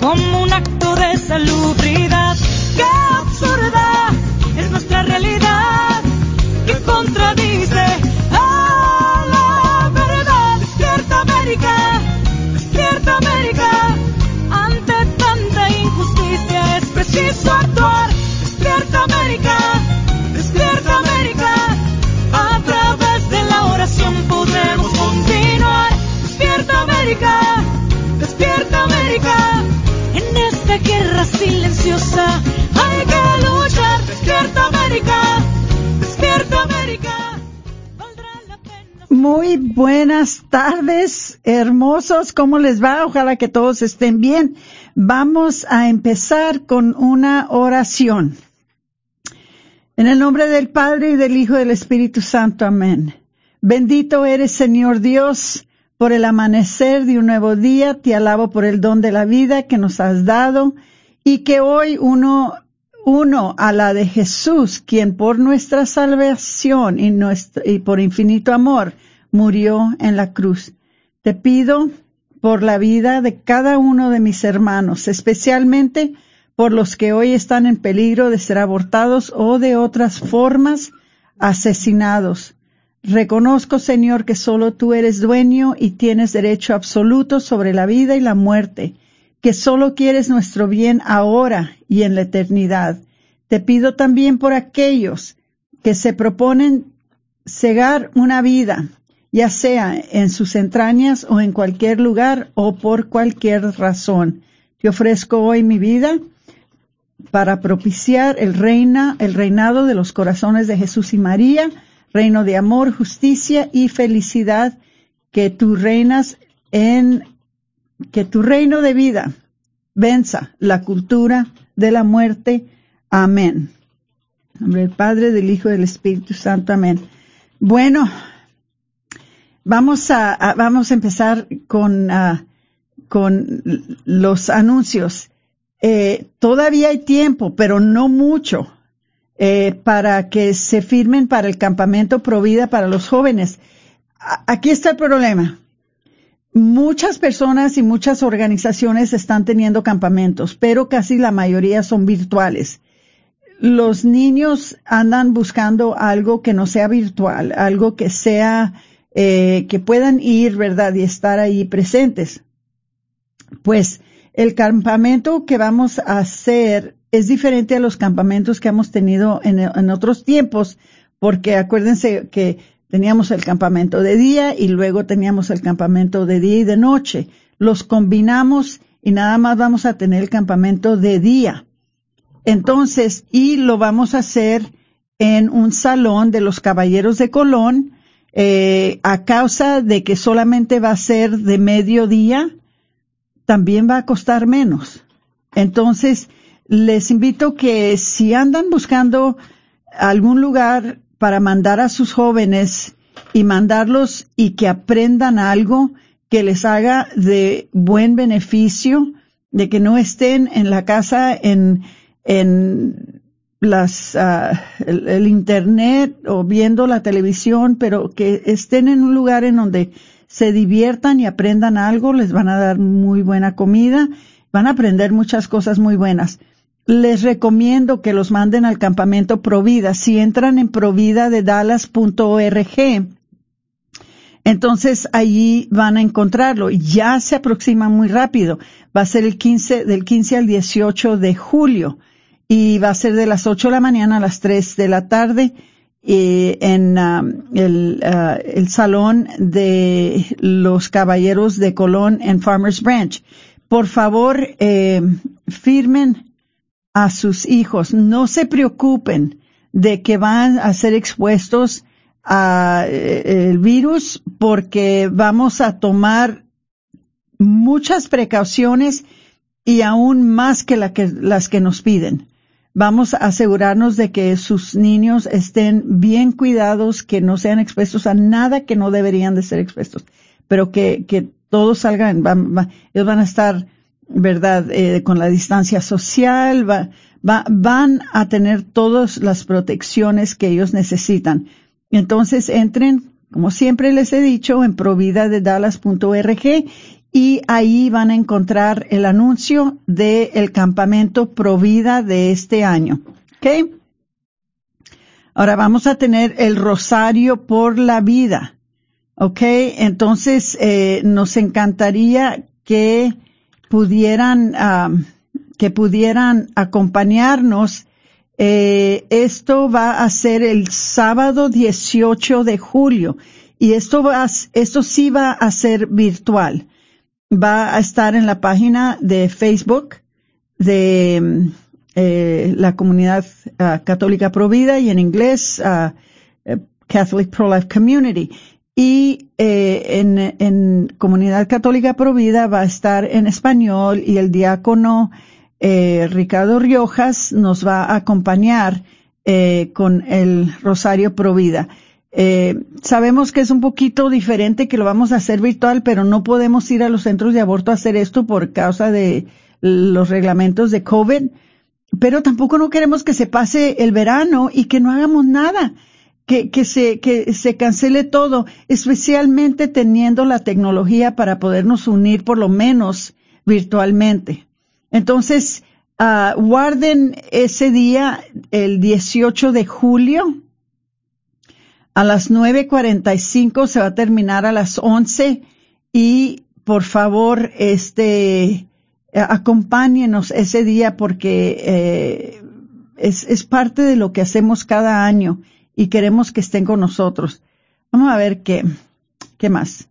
como un acto de salubridad. Hay que luchar. ¡Despierta América! ¡Despierta América! Muy buenas tardes, hermosos. ¿Cómo les va? Ojalá que todos estén bien. Vamos a empezar con una oración. En el nombre del Padre y del Hijo y del Espíritu Santo. Amén. Bendito eres, Señor Dios, por el amanecer de un nuevo día. Te alabo por el don de la vida que nos has dado y que hoy uno, uno a la de Jesús, quien por nuestra salvación y, por infinito amor murió en la cruz. Te pido por la vida de cada uno de mis hermanos, especialmente por los que hoy están en peligro de ser abortados o de otras formas asesinados. Reconozco, Señor, que solo tú eres dueño y tienes derecho absoluto sobre la vida y la muerte, que solo quieres nuestro bien ahora y en la eternidad. Te pido también por aquellos que se proponen cegar una vida, ya sea en sus entrañas o en cualquier lugar o por cualquier razón. Te ofrezco hoy mi vida para propiciar el reina, el reinado de los corazones de Jesús y María, reino de amor, justicia y felicidad, que tú reinas en, que tu reino de vida venza la cultura de la muerte. Amén. En nombre del Padre, del Hijo y del Espíritu Santo. Amén. Bueno, vamos a, vamos a empezar con, ah, con los anuncios. Eh, todavía hay tiempo, pero no mucho, eh, para que se firmen para el campamento Provida para los jóvenes. Aquí está el problema. Muchas personas y muchas organizaciones están teniendo campamentos, pero casi la mayoría son virtuales. Los niños andan buscando algo que no sea virtual, algo que sea, eh, que puedan ir, ¿verdad? Y estar ahí presentes. Pues el campamento que vamos a hacer es diferente a los campamentos que hemos tenido en, en otros tiempos, porque acuérdense que teníamos el campamento de día y luego teníamos el campamento de día y de noche. Los combinamos y nada más vamos a tener el campamento de día. Entonces, y lo vamos a hacer en un salón de los Caballeros de Colón, eh, a causa de que solamente va a ser de mediodía, también va a costar menos. Entonces, les invito que si andan buscando algún lugar para mandar a sus jóvenes y mandarlos y que aprendan algo que les haga de buen beneficio, de que no estén en la casa en, en las, el, el internet o viendo la televisión, pero que estén en un lugar en donde se diviertan y aprendan algo, les van a dar muy buena comida, van a aprender muchas cosas muy buenas. Les recomiendo que los manden al campamento Provida. Si entran en provida de Dallas.org, Entonces allí van a encontrarlo. Ya se aproxima muy rápido. Va a ser el 15, del 15 al 18 de julio y va a ser de las 8 de la mañana a las 3 de la tarde eh, en um, el, uh, el, salón de los caballeros de Colón en Farmers Branch. Por favor, eh, firmen a sus hijos. No se preocupen de que van a ser expuestos a eh, el virus porque vamos a tomar muchas precauciones y aún más que, la que las que nos piden. Vamos a asegurarnos de que sus niños estén bien cuidados, que no sean expuestos a nada que no deberían de ser expuestos, pero que, que todos salgan, ellos van a estar, ¿verdad?, eh, con la distancia social, va, van a tener todas las protecciones que ellos necesitan. Entonces entren, como siempre les he dicho, en providadedallas.org y ahí van a encontrar el anuncio del campamento Provida de este año. ¿Ok? Ahora vamos a tener el Rosario por la Vida. ¿Ok? Entonces, eh, nos encantaría que pudieran, que pudieran acompañarnos. Eh, esto va a ser el sábado 18 de julio y esto va, esto sí va a ser virtual va a estar en la página de Facebook de eh, la comunidad uh, católica provida y en inglés uh, Catholic Pro-Life Community. Y eh, en, en, comunidad católica provida va a estar en español y el diácono eh, Ricardo Riojas nos va a acompañar con el Rosario Provida. Eh, sabemos que es un poquito diferente que lo vamos a hacer virtual, pero no podemos ir a los centros de aborto a hacer esto por causa de los reglamentos de COVID. Pero tampoco no queremos que se pase el verano y que no hagamos nada, que, que se, que se cancele todo, especialmente teniendo la tecnología para podernos unir por lo menos virtualmente. Entonces, uh, guarden ese día, el 18 de julio, a las 9.45 se va a terminar a las 11 y por favor, este, acompáñenos ese día porque eh, es, es parte de lo que hacemos cada año y queremos que estén con nosotros. Vamos a ver qué, qué más.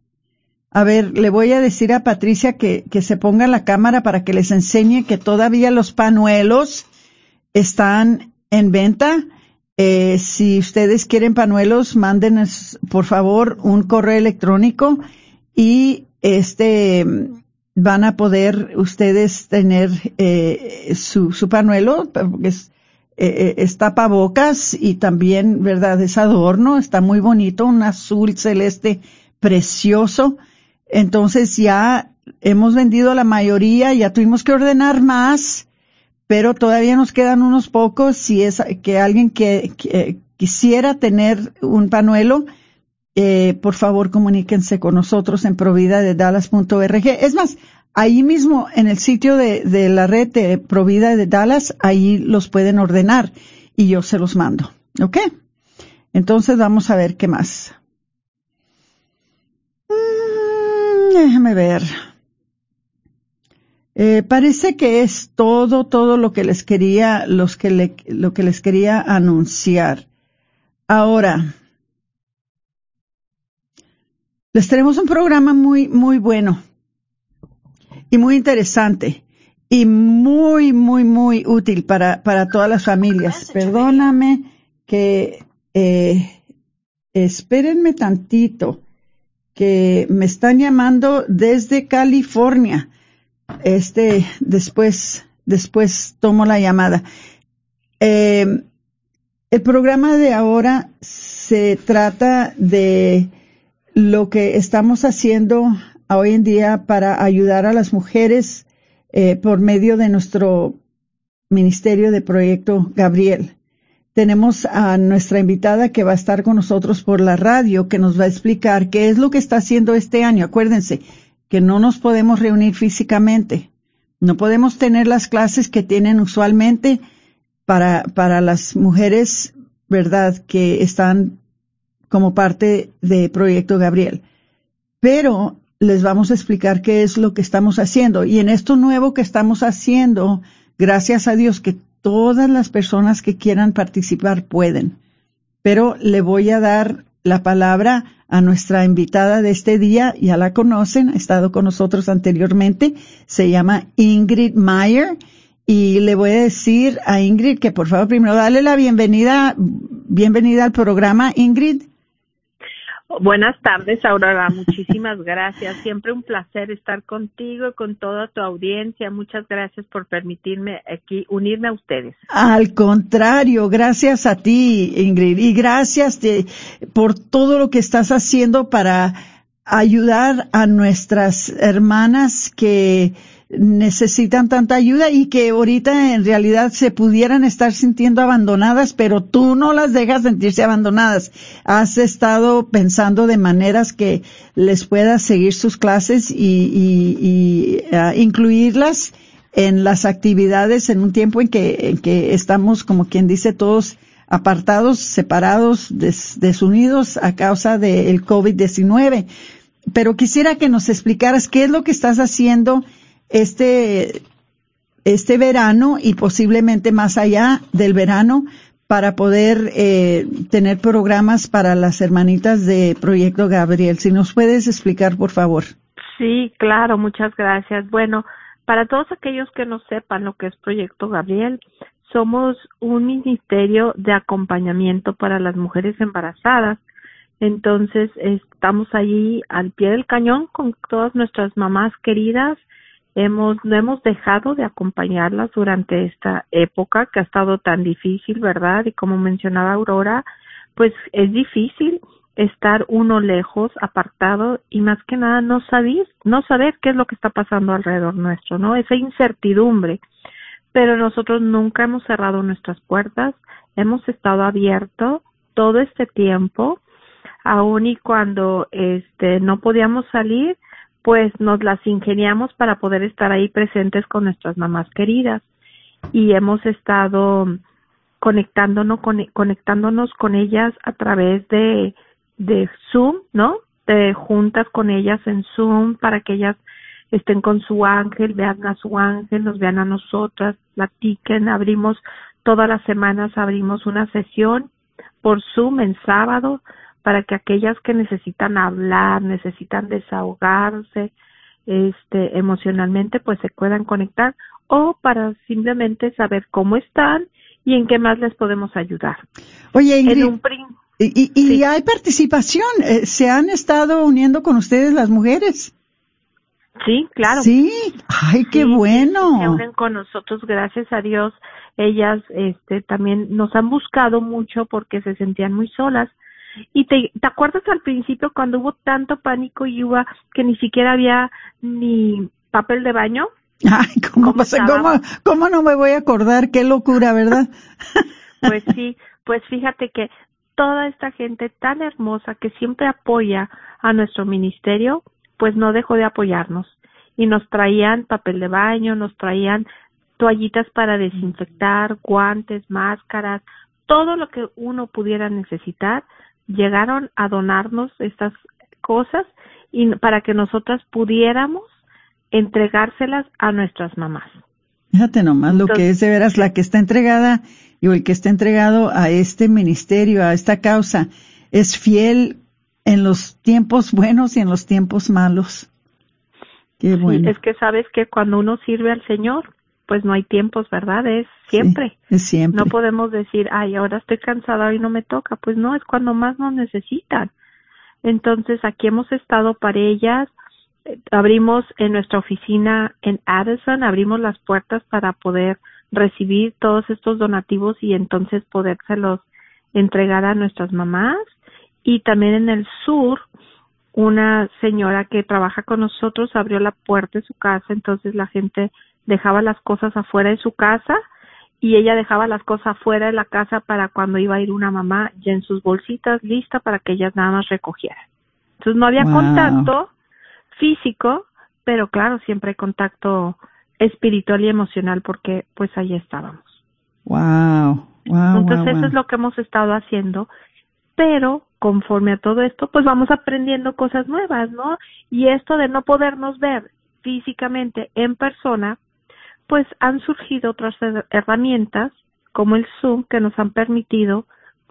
A ver, le voy a decir a Patricia que, que se ponga la cámara para que les enseñe que todavía los panuelos están en venta eh, si ustedes quieren panuelos, mándenos por favor un correo electrónico y este van a poder ustedes tener eh, su, su panuelo, porque es, eh, es tapabocas y también, ¿verdad? Es adorno, está muy bonito, un azul celeste precioso. Entonces ya hemos vendido la mayoría, ya tuvimos que ordenar más pero todavía nos quedan unos pocos. Si es que alguien que, quisiera tener un panuelo, eh, por favor comuníquense con nosotros en provida de dallas.org. Es más, ahí mismo en el sitio de, la red de Provida de Dallas, ahí los pueden ordenar y yo se los mando. ¿Ok? Entonces vamos a ver qué más. Mm, déjame ver. Eh, parece que es todo, todo lo que les quería, los que lo que les quería anunciar. Ahora, les tenemos un programa muy, muy bueno y muy interesante y muy, muy, muy útil para, para todas las familias. Perdóname que, eh, espérenme tantito, que me están llamando desde California este, después, después tomo la llamada. Eh, el programa de ahora se trata de lo que estamos haciendo hoy en día para ayudar a las mujeres eh, por medio de nuestro Ministerio de Proyecto Gabriel. Tenemos a nuestra invitada que va a estar con nosotros por la radio, que nos va a explicar qué es lo que está haciendo este año. Acuérdense, que no nos podemos reunir físicamente. No podemos tener las clases que tienen usualmente para, para las mujeres, ¿verdad?, que están como parte de Proyecto Gabriel. pero les vamos a explicar qué es lo que estamos haciendo. Y en esto nuevo que estamos haciendo, gracias a Dios que todas las personas que quieran participar pueden. Pero le voy a dar la palabra a nuestra invitada de este día, ya la conocen, ha estado con nosotros anteriormente, se llama Ingrid Meyer y le voy a decir a Ingrid que por favor primero dale la bienvenida, bienvenida al programa, Ingrid. Buenas tardes, Aurora. Muchísimas gracias. Siempre un placer estar contigo y con toda tu audiencia. Muchas gracias por permitirme aquí unirme a ustedes. Al contrario, gracias a ti, Ingrid, y gracias por todo lo que estás haciendo para ayudar a nuestras hermanas que necesitan tanta ayuda y que ahorita en realidad se pudieran estar sintiendo abandonadas, pero tú no las dejas sentirse abandonadas. Has estado pensando de maneras que les puedas seguir sus clases y, y, ah, incluirlas en las actividades en un tiempo en que, en que estamos, como quien dice, todos apartados, separados, desunidos a causa del COVID-19. Pero quisiera que nos explicaras qué es lo que estás haciendo este, este verano y posiblemente más allá del verano para poder eh, tener programas para las hermanitas de Proyecto Gabriel. Si nos puedes explicar, por favor. Sí, claro, muchas gracias. Bueno, para todos aquellos que no sepan lo que es Proyecto Gabriel, somos un ministerio de acompañamiento para las mujeres embarazadas. Entonces, estamos allí al pie del cañón con todas nuestras mamás queridas hemos, no hemos dejado de acompañarlas durante esta época que ha estado tan difícil, ¿verdad? Y como mencionaba Aurora, pues es difícil estar uno lejos, apartado y más que nada no saber, no saber qué es lo que está pasando alrededor nuestro, ¿no? Esa incertidumbre. Pero nosotros nunca hemos cerrado nuestras puertas, hemos estado abiertos todo este tiempo, aun y cuando este no podíamos salir, pues nos las ingeniamos para poder estar ahí presentes con nuestras mamás queridas y hemos estado conectándonos con, conectándonos con ellas a través de de Zoom, ¿no? De juntas con ellas en Zoom para que ellas estén con su ángel, vean a su ángel, nos vean a nosotras, platiquen, abrimos todas las semanas abrimos una sesión por Zoom en sábado para que aquellas que necesitan hablar, necesitan desahogarse, este, emocionalmente, pues se puedan conectar o para simplemente saber cómo están y en qué más les podemos ayudar. Oye, Ingrid, y, y, hay participación, eh, ¿se han estado uniendo con ustedes las mujeres? Sí, claro. Sí, ay, qué bueno. Se unen con nosotros, gracias a Dios. Ellas, este, también nos han buscado mucho porque se sentían muy solas y te, ¿te acuerdas al principio cuando hubo tanto pánico y hubo que ni siquiera había ni papel de baño? Ay, ¿cómo, ¿Cómo, ¿cómo no me voy a acordar? Qué locura, ¿verdad? pues sí, pues fíjate que toda esta gente tan hermosa que siempre apoya a nuestro ministerio, pues no dejó de apoyarnos. Y nos traían papel de baño, nos traían toallitas para desinfectar, guantes, máscaras, todo lo que uno pudiera necesitar, llegaron a donarnos estas cosas y para que nosotras pudiéramos entregárselas a nuestras mamás. Fíjate nomás lo que es de veras la que está entregada y el que está entregado a este ministerio, a esta causa, es fiel en los tiempos buenos y en los tiempos malos. Qué bueno. es que sabes que cuando uno sirve al Señor, pues no hay tiempos, ¿verdad? Es siempre. es siempre. No podemos decir, ay, ahora estoy cansada y no me toca. Pues no, es cuando más nos necesitan. Entonces, aquí hemos estado para ellas. Abrimos en nuestra oficina en Addison, abrimos las puertas para poder recibir todos estos donativos y entonces podérselos entregar a nuestras mamás. Y también en el sur, una señora que trabaja con nosotros abrió la puerta de su casa, entonces la gente dejaba las cosas afuera de su casa y ella dejaba las cosas afuera de la casa para cuando iba a ir una mamá ya en sus bolsitas lista para que ellas nada más recogieran. Entonces no había contacto físico, pero claro, siempre hay contacto espiritual y emocional porque pues ahí estábamos. Wow. Entonces eso es lo que hemos estado haciendo, pero conforme a todo esto, pues vamos aprendiendo cosas nuevas, ¿no? Y esto de no podernos ver físicamente en persona, pues han surgido otras herramientas como el Zoom que nos han permitido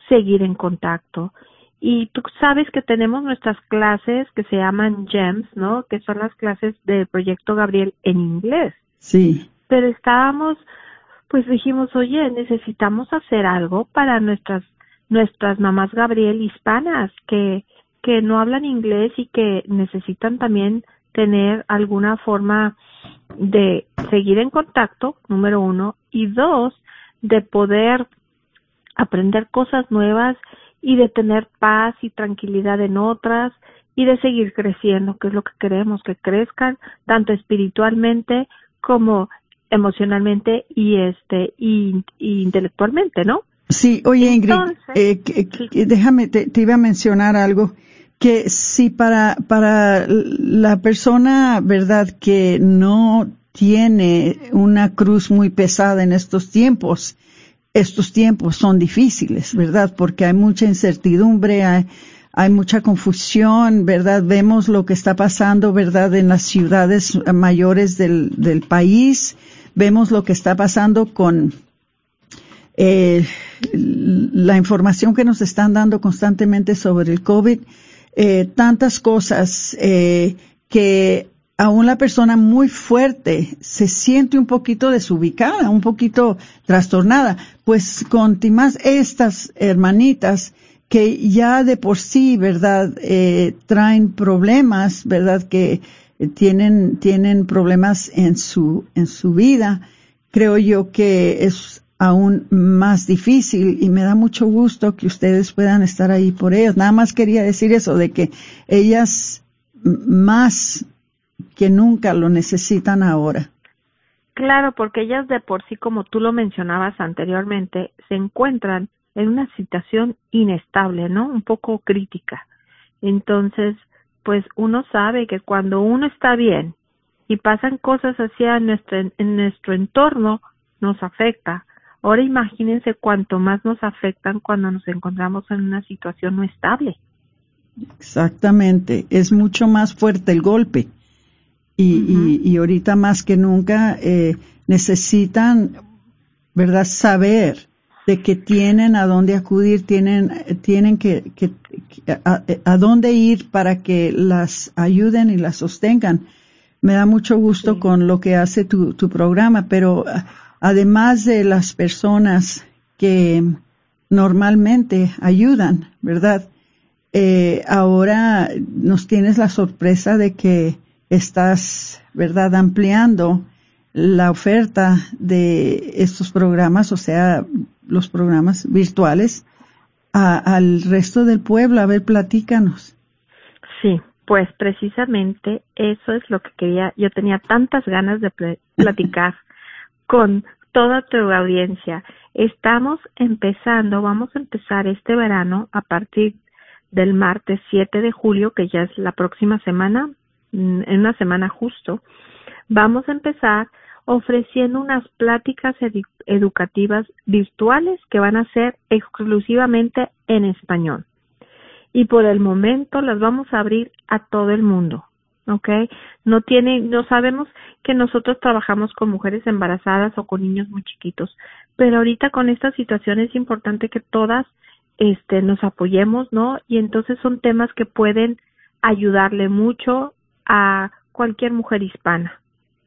seguir en contacto. Y tú sabes que tenemos nuestras clases que se llaman GEMS, ¿no? Que son las clases del proyecto Gabriel en inglés. Sí. Pero estábamos, pues dijimos, oye, necesitamos hacer algo para nuestras nuestras mamás Gabriel hispanas que que no hablan inglés y que necesitan también tener alguna forma de seguir en contacto, número uno, y dos, de poder aprender cosas nuevas y de tener paz y tranquilidad en otras y de seguir creciendo, que es lo que queremos, que crezcan tanto espiritualmente como emocionalmente y este y, intelectualmente, ¿no? Sí, oye Ingrid, eh, déjame, te, iba a mencionar algo que si para para la persona, verdad, que no tiene una cruz muy pesada en estos tiempos, estos tiempos son difíciles, ¿verdad? Porque hay mucha incertidumbre, hay, hay mucha confusión, ¿verdad? Vemos lo que está pasando, ¿verdad? En las ciudades mayores del, del país, vemos lo que está pasando con eh, la información que nos están dando constantemente sobre el COVID, eh, tantas cosas eh, que aún la persona muy fuerte se siente un poquito desubicada, un poquito trastornada, pues con más estas hermanitas que ya de por sí, ¿verdad?, eh, traen problemas, ¿verdad?, que tienen, tienen problemas en su, en su vida, creo yo que es aún más difícil y me da mucho gusto que ustedes puedan estar ahí por ellos. Nada más quería decir eso, de que ellas más que nunca lo necesitan ahora. Claro, porque ellas de por sí, como tú lo mencionabas anteriormente, se encuentran en una situación inestable, ¿no? Un poco crítica. Entonces, pues uno sabe que cuando uno está bien y pasan cosas hacia nuestro, en nuestro entorno, nos afecta. Ahora imagínense cuánto más nos afectan cuando nos encontramos en una situación no estable. Exactamente, es mucho más fuerte el golpe y, y, ahorita más que nunca eh, necesitan, ¿verdad?, saber de que tienen a dónde acudir, tienen, tienen que, que, a, dónde ir para que las ayuden y las sostengan. Me da mucho gusto con lo que hace tu, tu programa, pero además de las personas que normalmente ayudan, ¿verdad? Eh, ahora nos tienes la sorpresa de que estás, ¿verdad?, ampliando la oferta de estos programas, o sea, los programas virtuales, al resto del pueblo. A ver, platícanos. Sí, pues precisamente eso es lo que quería. Yo tenía tantas ganas de platicar con toda tu audiencia. Estamos empezando, vamos a empezar este verano a partir del martes 7 de julio, que ya es la próxima semana, Mm, en una semana justo, vamos a empezar ofreciendo unas pláticas educativas virtuales que van a ser exclusivamente en español. Y por el momento las vamos a abrir a todo el mundo. ¿Ok? No tiene, no sabemos que nosotros trabajamos con mujeres embarazadas o con niños muy chiquitos, pero ahorita con esta situación es importante que todas, este, nos apoyemos, ¿no? Y entonces son temas que pueden ayudarle mucho a cualquier mujer hispana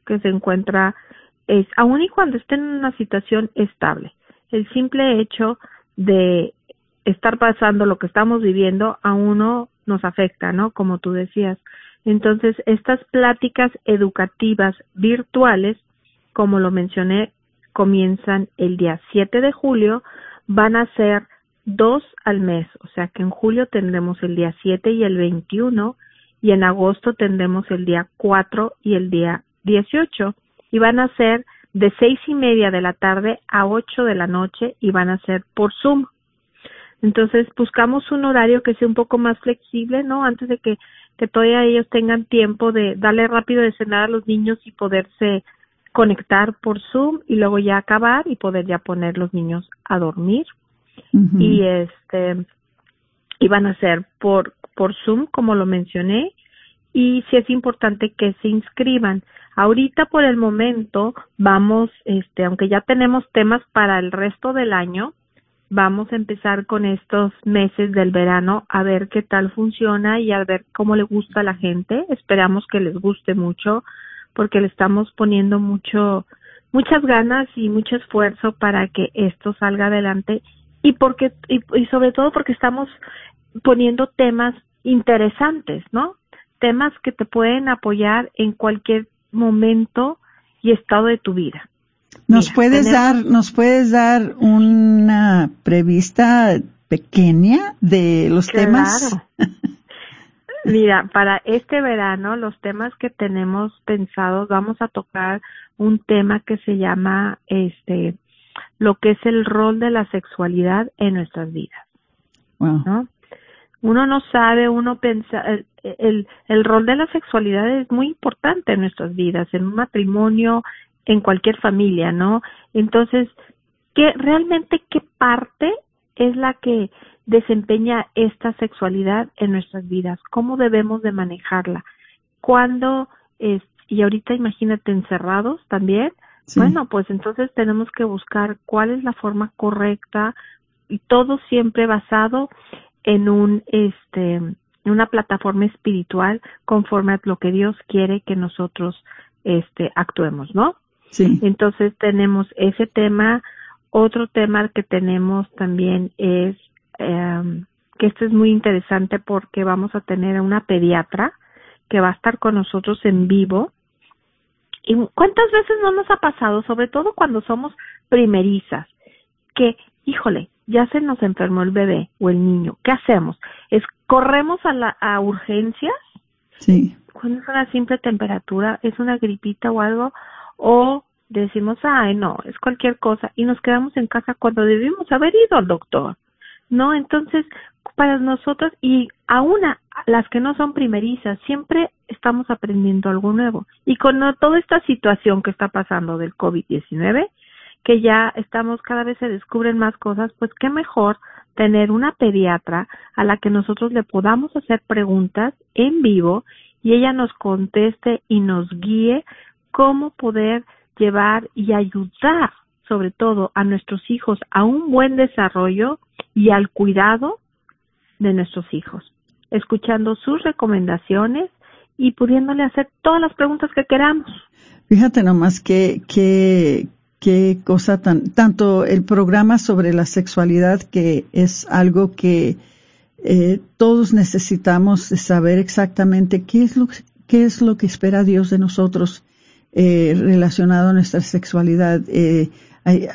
que se encuentra, es, aun y cuando esté en una situación estable. El simple hecho de estar pasando lo que estamos viviendo a uno nos afecta, ¿no? Como tú decías. Entonces, estas pláticas educativas virtuales, como lo mencioné, comienzan el día 7 de julio, van a ser dos al mes, o sea que en julio tendremos el día 7 y el 21 y en agosto tendremos el día 4 y el día 18 y van a ser de seis y media de la tarde a 8 de la noche y van a ser por Zoom. Entonces buscamos un horario que sea un poco más flexible, ¿no? Antes de que, que todavía ellos tengan tiempo de darle rápido de cenar a los niños y poderse conectar por Zoom y luego ya acabar y poder ya poner los niños a dormir. Y este y van a ser por, por Zoom, como lo mencioné, y sí es importante que se inscriban. Ahorita por el momento vamos, este, aunque ya tenemos temas para el resto del año, vamos a empezar con estos meses del verano a ver qué tal funciona y a ver cómo le gusta a la gente. Esperamos que les guste mucho porque le estamos poniendo mucho, muchas ganas y mucho esfuerzo para que esto salga adelante y porque, y, y sobre todo porque estamos poniendo temas interesantes, ¿no? Temas que te pueden apoyar en cualquier momento y estado de tu vida. ¿Nos puedes dar, nos puedes dar una prevista pequeña de los temas? Mira, para este verano los temas que tenemos pensados vamos a tocar un tema que se llama este lo que es el rol de la sexualidad en nuestras vidas. ¿no? Uno no sabe, uno piensa, el, el, el rol de la sexualidad es muy importante en nuestras vidas, en un matrimonio, en cualquier familia, ¿no? Entonces, ¿qué realmente qué parte es la que desempeña esta sexualidad en nuestras vidas? ¿Cómo debemos de manejarla? ¿Cuándo es y ahorita imagínate encerrados también? Bueno, pues entonces tenemos que buscar cuál es la forma correcta y todo siempre basado en un este en una plataforma espiritual conforme a lo que Dios quiere que nosotros este actuemos, ¿no? Entonces tenemos ese tema. Otro tema que tenemos también es eh, que esto es muy interesante porque vamos a tener a una pediatra que va a estar con nosotros en vivo. ¿Y cuántas veces no nos ha pasado, sobre todo cuando somos primerizas, que, híjole, ya se nos enfermó el bebé o el niño, ¿qué hacemos? Es corremos a la a urgencias. Sí. Cuando es una simple temperatura, es una gripita o algo, o decimos, ay, no, es cualquier cosa, y nos quedamos en casa cuando debimos haber ido al doctor, ¿no? Entonces, para nosotros, y aún las que no son primerizas, siempre estamos aprendiendo algo nuevo. Y con toda esta situación que está pasando del COVID-19, que ya estamos, cada vez se descubren más cosas, pues qué mejor tener una pediatra a la que nosotros le podamos hacer preguntas en vivo y ella nos conteste y nos guíe cómo poder llevar y ayudar sobre todo a nuestros hijos a un buen desarrollo y al cuidado de nuestros hijos, escuchando sus recomendaciones y pudiéndole hacer todas las preguntas que queramos. Fíjate nomás que, que, qué cosa tan, tanto el programa sobre la sexualidad que es algo que eh, todos necesitamos saber exactamente qué es lo, qué es lo que espera Dios de nosotros eh, relacionado a nuestra sexualidad. Eh, hay,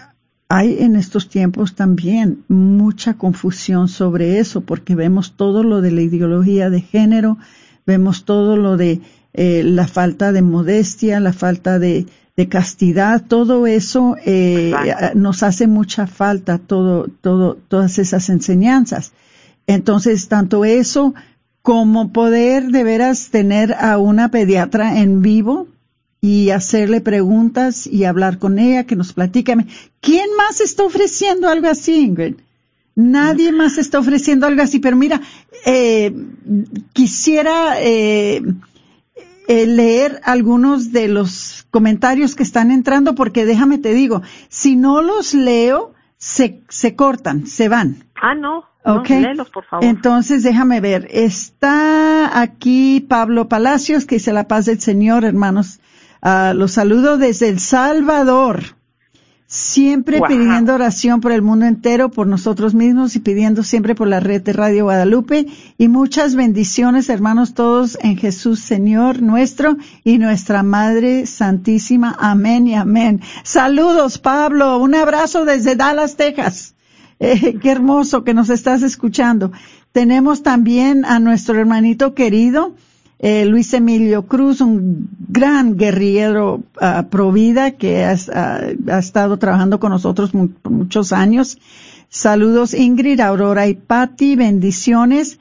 hay en estos tiempos también mucha confusión sobre eso porque vemos todo lo de la ideología de género, vemos todo lo de eh, la falta de modestia, la falta de, de castidad, todo eso eh, nos hace mucha falta, todo, todo, todas esas enseñanzas. Entonces, tanto eso como poder de veras tener a una pediatra en vivo y hacerle preguntas y hablar con ella, que nos platique. ¿Quién más está ofreciendo algo así, Ingrid? Nadie más está ofreciendo algo así, pero mira, eh, quisiera eh, eh, leer algunos de los comentarios que están entrando, porque déjame te digo, si no los leo, se, se cortan, se van. Ah, no. Okay. por favor. Entonces, déjame ver. Está aquí Pablo Palacios, que dice la paz del Señor, hermanos. Uh, los saludo desde El Salvador. Siempre pidiendo oración por el mundo entero, por nosotros mismos y pidiendo siempre por la red de Radio Guadalupe. Y muchas bendiciones, hermanos todos, en Jesús Señor nuestro y nuestra Madre Santísima. Amén y amén. Saludos, Pablo. Un abrazo desde Dallas, Texas. Eh, qué hermoso que nos estás escuchando. Tenemos también a nuestro hermanito querido, eh, Luis Emilio Cruz, un gran guerrillero uh, pro vida que ha, ha, estado trabajando con nosotros muchos años. Saludos Ingrid, Aurora y Patti, bendiciones.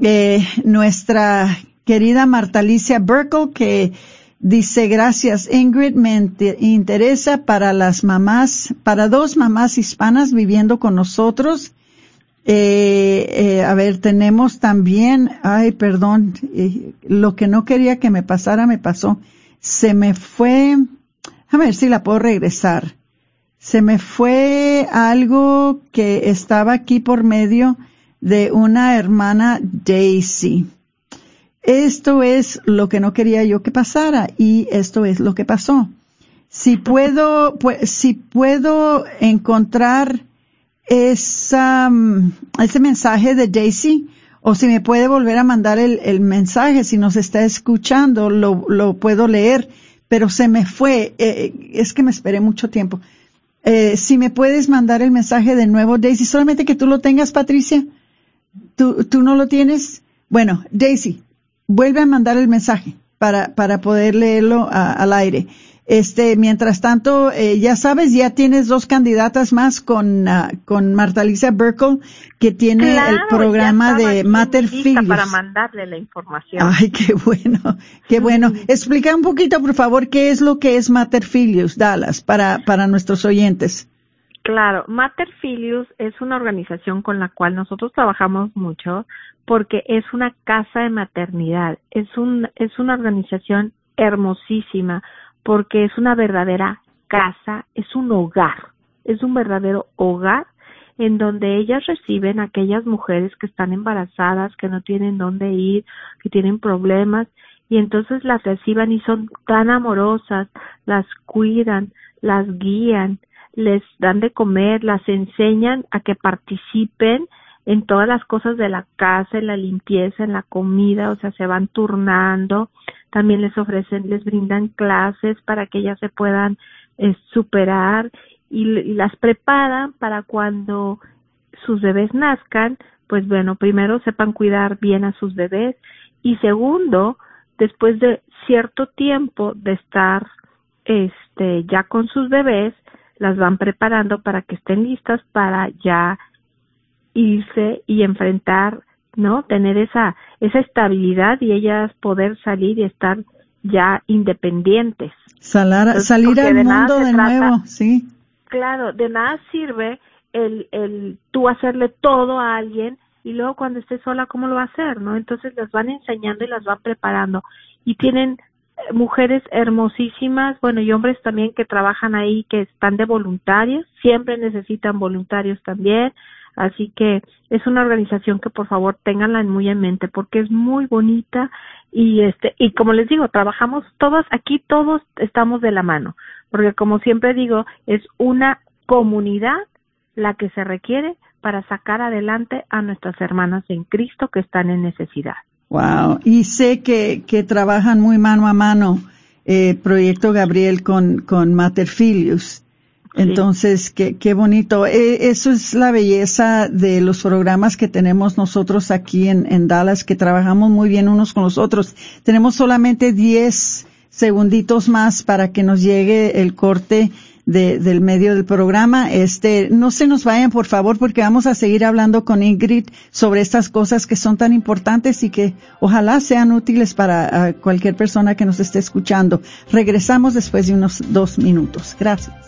Eh, nuestra querida Marta Alicia Burkle que dice gracias Ingrid, me interesa para las mamás, para dos mamás hispanas viviendo con nosotros Eh, eh, a ver, tenemos también, ay, perdón, eh, lo que no quería que me pasara me pasó. Se me fue, a ver si la puedo regresar. Se me fue algo que estaba aquí por medio de una hermana Daisy. Esto es lo que no quería yo que pasara y esto es lo que pasó. Si puedo, pues, si puedo encontrar esa, ese mensaje de Daisy, o si me puede volver a mandar el, el mensaje, si nos está escuchando, lo, lo, puedo leer, pero se me fue, eh, es que me esperé mucho tiempo. Eh, si me puedes mandar el mensaje de nuevo, Daisy, solamente que tú lo tengas, Patricia. ¿Tú, tú no lo tienes? Bueno, Daisy, vuelve a mandar el mensaje para, para poder leerlo al aire. Este, mientras tanto, eh, ya sabes, ya tienes dos candidatas más con, uh, con Marta Alicia Burkle, que tiene Claro, el programa de Mater para mandarle la información. Ay, qué bueno, qué bueno. Explica un poquito, por favor, qué es lo que es Mater Dallas, para, para nuestros oyentes. Claro, Mater Filius es una organización con la cual nosotros trabajamos mucho porque es una casa de maternidad, es un es una organización hermosísima porque es una verdadera casa, es un hogar, es un verdadero hogar en donde ellas reciben a aquellas mujeres que están embarazadas, que no tienen dónde ir, que tienen problemas y entonces las reciban y son tan amorosas, las cuidan, las guían, les dan de comer, las enseñan a que participen en todas las cosas de la casa, en la limpieza, en la comida, o sea, se van turnando, también les ofrecen, les brindan clases para que ellas se puedan eh, superar y, y las preparan para cuando sus bebés nazcan, pues bueno, primero sepan cuidar bien a sus bebés y segundo, después de cierto tiempo de estar este ya con sus bebés, las van preparando para que estén listas para ya irse y enfrentar, ¿no? Tener esa esa estabilidad y ellas poder salir y estar ya independientes. Salar- Entonces, salir al de mundo de trata- nuevo, sí. Claro, de nada sirve el, el tú hacerle todo a alguien y luego cuando esté sola, ¿cómo lo va a hacer? ¿No? Entonces las van enseñando y las van preparando. Y tienen eh, mujeres hermosísimas, bueno, y hombres también que trabajan ahí, que están de voluntarios, siempre necesitan voluntarios también. Así que es una organización que por favor tenganla muy en mente porque es muy bonita y este y como les digo, trabajamos todos aquí todos estamos de la mano, porque como siempre digo, es una comunidad la que se requiere para sacar adelante a nuestras hermanas en Cristo que están en necesidad. Wow. Y sé que, que trabajan muy mano a mano, eh, Proyecto Gabriel con, con Mater Filius. Entonces, qué, qué bonito. Eh, eso es la belleza de los programas que tenemos nosotros aquí en, en Dallas, que trabajamos muy bien unos con los otros. Tenemos solamente 10 segunditos más para que nos llegue el corte de, del medio del programa. Este, no se nos vayan, por favor, porque vamos a seguir hablando con Ingrid sobre estas cosas que son tan importantes y que ojalá sean útiles para ah, cualquier persona que nos esté escuchando. Regresamos después de unos dos minutos. Gracias.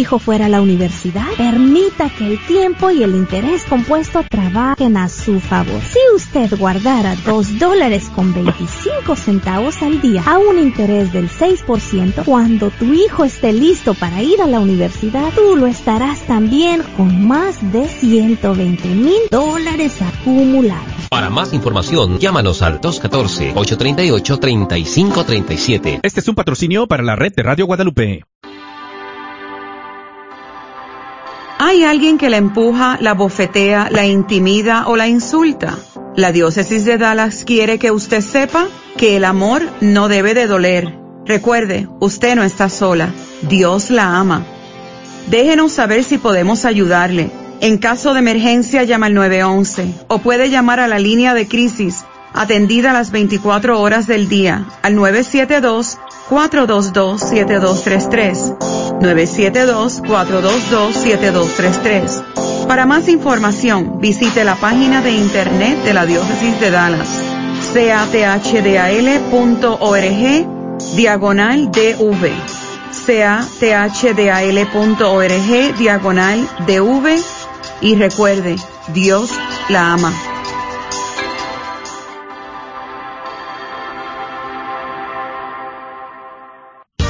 hijo fuera a la universidad? Permita que el tiempo y el interés compuesto trabajen a su favor. Si usted guardara 2 dólares con 25 centavos al día a un interés del 6%, cuando tu hijo esté listo para ir a la universidad, tú lo estarás también con más de 120 mil dólares acumulados. Para más información, llámanos al 214-838-3537. Este es un patrocinio para la red de Radio Guadalupe. ¿Hay alguien que la empuja, la bofetea, la intimida o la insulta? La diócesis de Dallas quiere que usted sepa que el amor no debe de doler. Recuerde, usted no está sola. Dios la ama. Déjenos saber si podemos ayudarle. En caso de emergencia llama al 911 o puede llamar a la línea de crisis atendida las 24 horas del día al 972-422-7233. 972-422-7233. Para más información, visite la página de internet de la Diócesis de Dallas, cathdal.org, diagonal DV. cathdal.org, diagonal DV. Y recuerde, Dios la ama.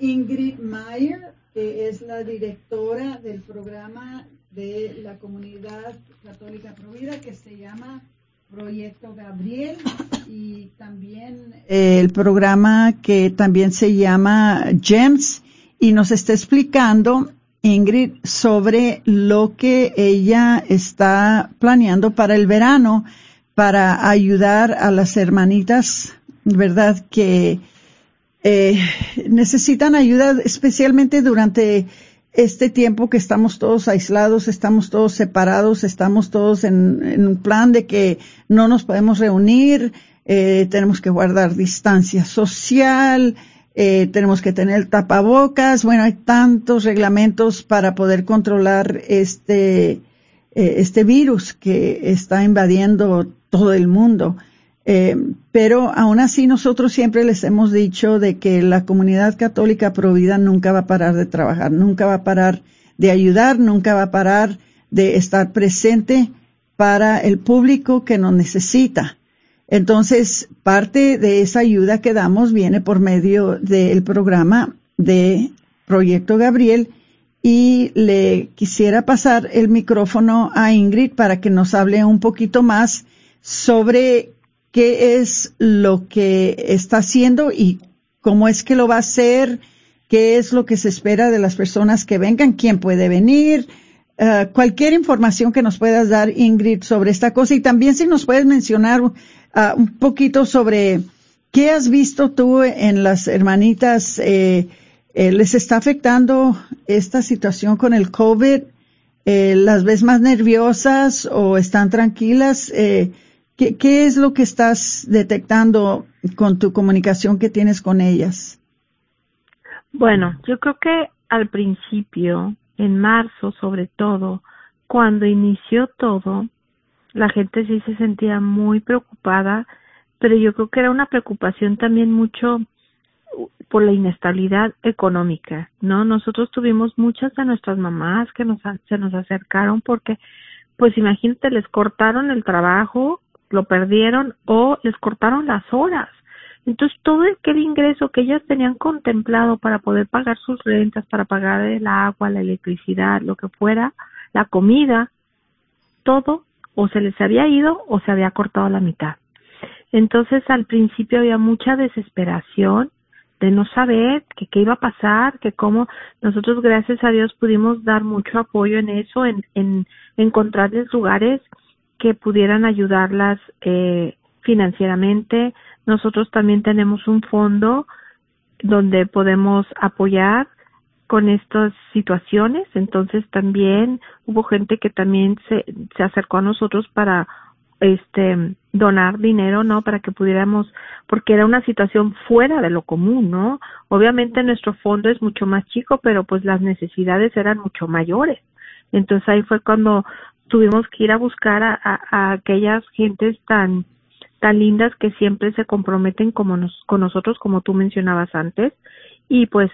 Ingrid Mayer, que es la directora del programa de la comunidad católica Provida que se llama Proyecto Gabriel y también el programa que también se llama GEMS y nos está explicando Ingrid sobre lo que ella está planeando para el verano para ayudar a las hermanitas, ¿verdad? Que eh, necesitan ayuda especialmente durante este tiempo que estamos todos aislados, estamos todos separados, estamos todos en, un plan de que no nos podemos reunir, eh, tenemos que guardar distancia social, eh, tenemos que tener tapabocas, bueno, hay tantos reglamentos para poder controlar este, este virus que está invadiendo todo el mundo. Eh, pero aún así nosotros siempre les hemos dicho de que la comunidad católica provida nunca va a parar de trabajar, nunca va a parar de ayudar, nunca va a parar de estar presente para el público que nos necesita. Entonces, parte de esa ayuda que damos viene por medio del programa de Proyecto Gabriel y le quisiera pasar el micrófono a Ingrid para que nos hable un poquito más sobre qué es lo que está haciendo y cómo es que lo va a hacer, qué es lo que se espera de las personas que vengan, quién puede venir, uh, cualquier información que nos puedas dar, Ingrid, sobre esta cosa. Y también si nos puedes mencionar uh, un poquito sobre qué has visto tú en las hermanitas, eh, eh, les está afectando esta situación con el COVID, eh, las ves más nerviosas o están tranquilas, eh, ¿Qué, es lo que estás detectando con tu comunicación que tienes con ellas? Bueno, yo creo que al principio, en marzo sobre todo, cuando inició todo, la gente sí se sentía muy preocupada, pero yo creo que era una preocupación también mucho por la inestabilidad económica, ¿no? Nosotros tuvimos muchas de nuestras mamás que nos, se nos acercaron porque, pues imagínate, les cortaron el trabajo lo perdieron o les cortaron las horas. Entonces todo aquel ingreso que ellas tenían contemplado para poder pagar sus rentas, para pagar el agua, la electricidad, lo que fuera, la comida, todo o se les había ido o se había cortado la mitad. Entonces al principio había mucha desesperación de no saber que qué iba a pasar, que cómo nosotros gracias a Dios pudimos dar mucho apoyo en eso, en, en encontrarles lugares que pudieran ayudarlas eh, financieramente. Nosotros también tenemos un fondo donde podemos apoyar con estas situaciones. Entonces también hubo gente que también se, se acercó a nosotros para este donar dinero, ¿no? Para que pudiéramos, porque era una situación fuera de lo común, ¿no? Obviamente nuestro fondo es mucho más chico, pero pues las necesidades eran mucho mayores. Entonces ahí fue cuando tuvimos que ir a buscar a, aquellas gentes tan tan lindas que siempre se comprometen como nos, con nosotros, como tú mencionabas antes, y pues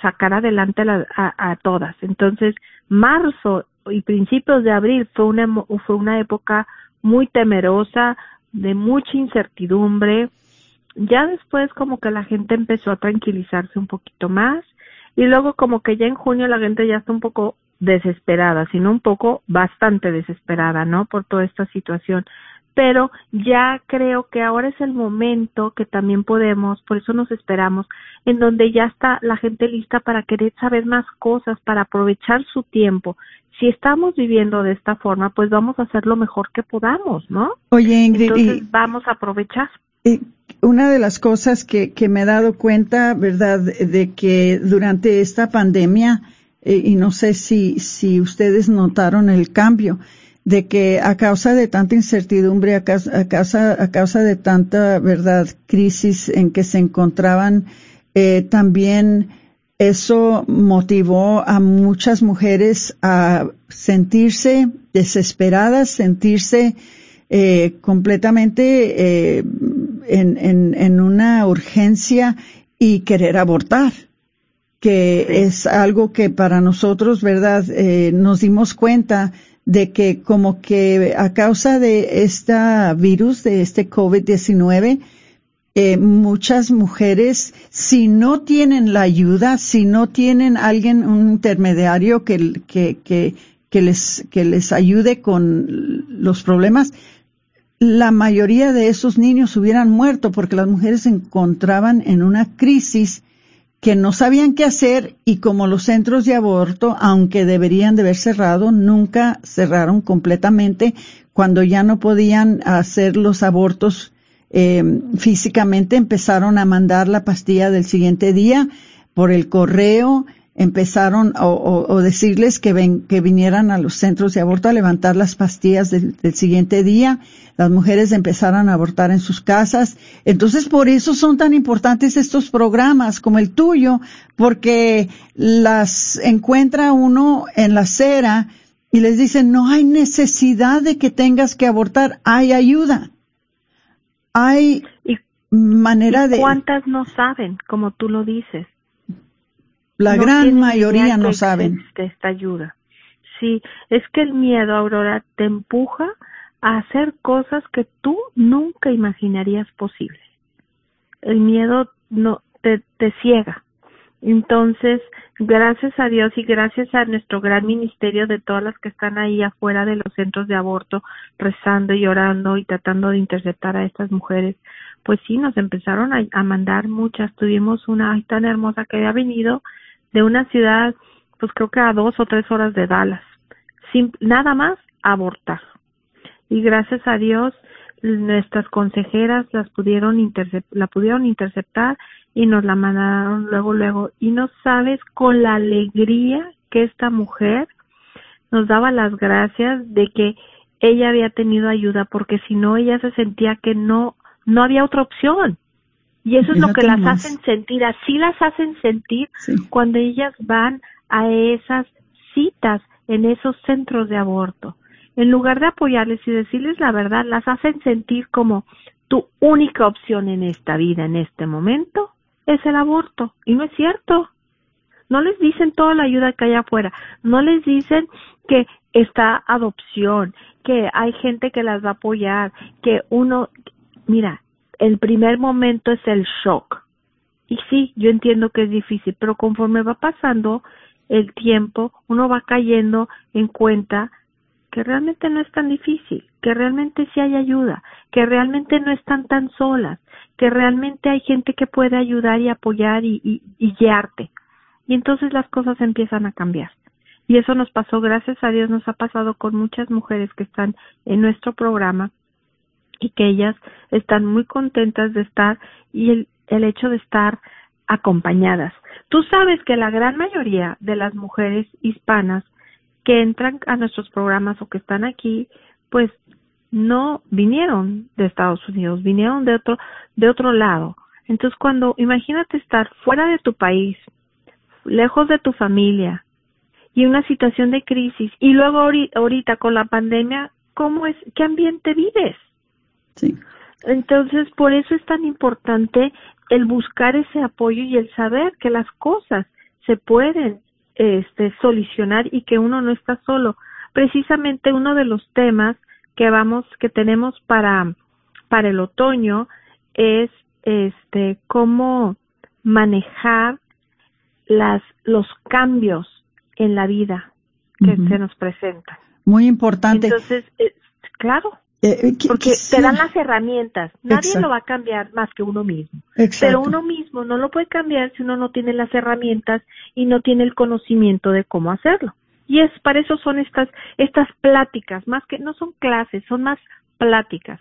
sacar adelante a, a, todas. Entonces, marzo y principios de abril fue una, fue una época muy temerosa, de mucha incertidumbre. Ya después como que la gente empezó a tranquilizarse un poquito más y luego como que ya en junio la gente ya está un poco desesperada, sino un poco bastante desesperada, ¿no? Por toda esta situación. Pero ya creo que ahora es el momento que también podemos, por eso nos esperamos, en donde ya está la gente lista para querer saber más cosas, para aprovechar su tiempo. Si estamos viviendo de esta forma, pues vamos a hacer lo mejor que podamos, ¿no? Oye, Ingrid, Entonces vamos a aprovechar. una de las cosas que, que me he dado cuenta, ¿verdad?, de que durante esta pandemia, eh, y no sé si, si ustedes notaron el cambio, de que a causa de tanta incertidumbre, a causa, a causa, a causa de tanta, ¿verdad?, crisis en que se encontraban, eh, también eso motivó a muchas mujeres a sentirse desesperadas, sentirse eh, completamente eh, en, en, en, una urgencia y querer abortar que es algo que para nosotros, ¿verdad? Eh, nos dimos cuenta de que como que a causa de este virus, de este COVID-19, eh, muchas mujeres, si no tienen la ayuda, si no tienen alguien, un intermediario que, que, que, que les, que les ayude con los problemas, la mayoría de esos niños hubieran muerto porque las mujeres se encontraban en una crisis que no sabían qué hacer y como los centros de aborto, aunque deberían de haber cerrado, nunca cerraron completamente cuando ya no podían hacer los abortos eh, físicamente, empezaron a mandar la pastilla del siguiente día por el correo, empezaron o, decirles que, ven, que vinieran a los centros de aborto a levantar las pastillas del, siguiente día. Las mujeres empezaron a abortar en sus casas. Entonces, por eso son tan importantes estos programas como el tuyo, porque las encuentra uno en la acera y les dicen, no hay necesidad de que tengas que abortar, hay ayuda. Hay manera de... ¿Cuántas no saben, como tú lo dices? La gran mayoría no saben. Esta ayuda. Sí, es que el miedo, Aurora, te empuja a hacer cosas que tú nunca imaginarías posibles. El miedo no te, te ciega. Entonces, gracias a Dios y gracias a nuestro gran ministerio de todas las que están ahí afuera de los centros de aborto, rezando y orando y tratando de interceptar a estas mujeres, pues sí, nos empezaron a, a mandar muchas. Tuvimos una tan hermosa que había venido de una ciudad, pues creo que a dos o tres horas de Dallas, sin nada más abortar. Y gracias a Dios nuestras consejeras las pudieron la pudieron interceptar y nos la mandaron luego luego y no sabes con la alegría que esta mujer nos daba las gracias de que ella había tenido ayuda porque si no ella se sentía que no no había otra opción y eso es lo que las hacen sentir, así las hacen sentir cuando ellas van a esas citas en esos centros de aborto. En lugar de apoyarles y decirles la verdad, las hacen sentir como tu única opción en esta vida, en este momento, es el aborto. Y no es cierto. No les dicen toda la ayuda que hay afuera. No les dicen que está adopción, que hay gente que las va a apoyar, que uno, mira, el primer momento es el shock. Y sí, yo entiendo que es difícil, pero conforme va pasando el tiempo, uno va cayendo en cuenta que realmente no es tan difícil, que realmente sí hay ayuda, que realmente no están tan solas, que realmente hay gente que puede ayudar y apoyar y, y, y guiarte. Y entonces las cosas empiezan a cambiar. Y eso nos pasó, gracias a Dios, nos ha pasado con muchas mujeres que están en nuestro programa y que ellas están muy contentas de estar y el, el hecho de estar acompañadas. Tú sabes que la gran mayoría de las mujeres hispanas que entran a nuestros programas o que están aquí, pues no vinieron de Estados Unidos, vinieron de otro, de otro lado. Entonces cuando, imagínate estar fuera de tu país, lejos de tu familia y una situación de crisis y luego ahorita con la pandemia, ¿cómo es, qué ambiente vives? Sí. Entonces, por eso es tan importante el buscar ese apoyo y el saber que las cosas se pueden este, solucionar y que uno no está solo. Precisamente uno de los temas que vamos, que tenemos para, para el otoño es este, cómo manejar las, los cambios en la vida que se nos presentan. Muy importante. Entonces, eh, claro, eh, eh, porque te dan las herramientas. Nadie lo va a cambiar más que uno mismo. Pero uno mismo no lo puede cambiar si uno no tiene las herramientas y no tiene el conocimiento de cómo hacerlo. Y es para eso son estas estas pláticas, más que no son clases, son más pláticas,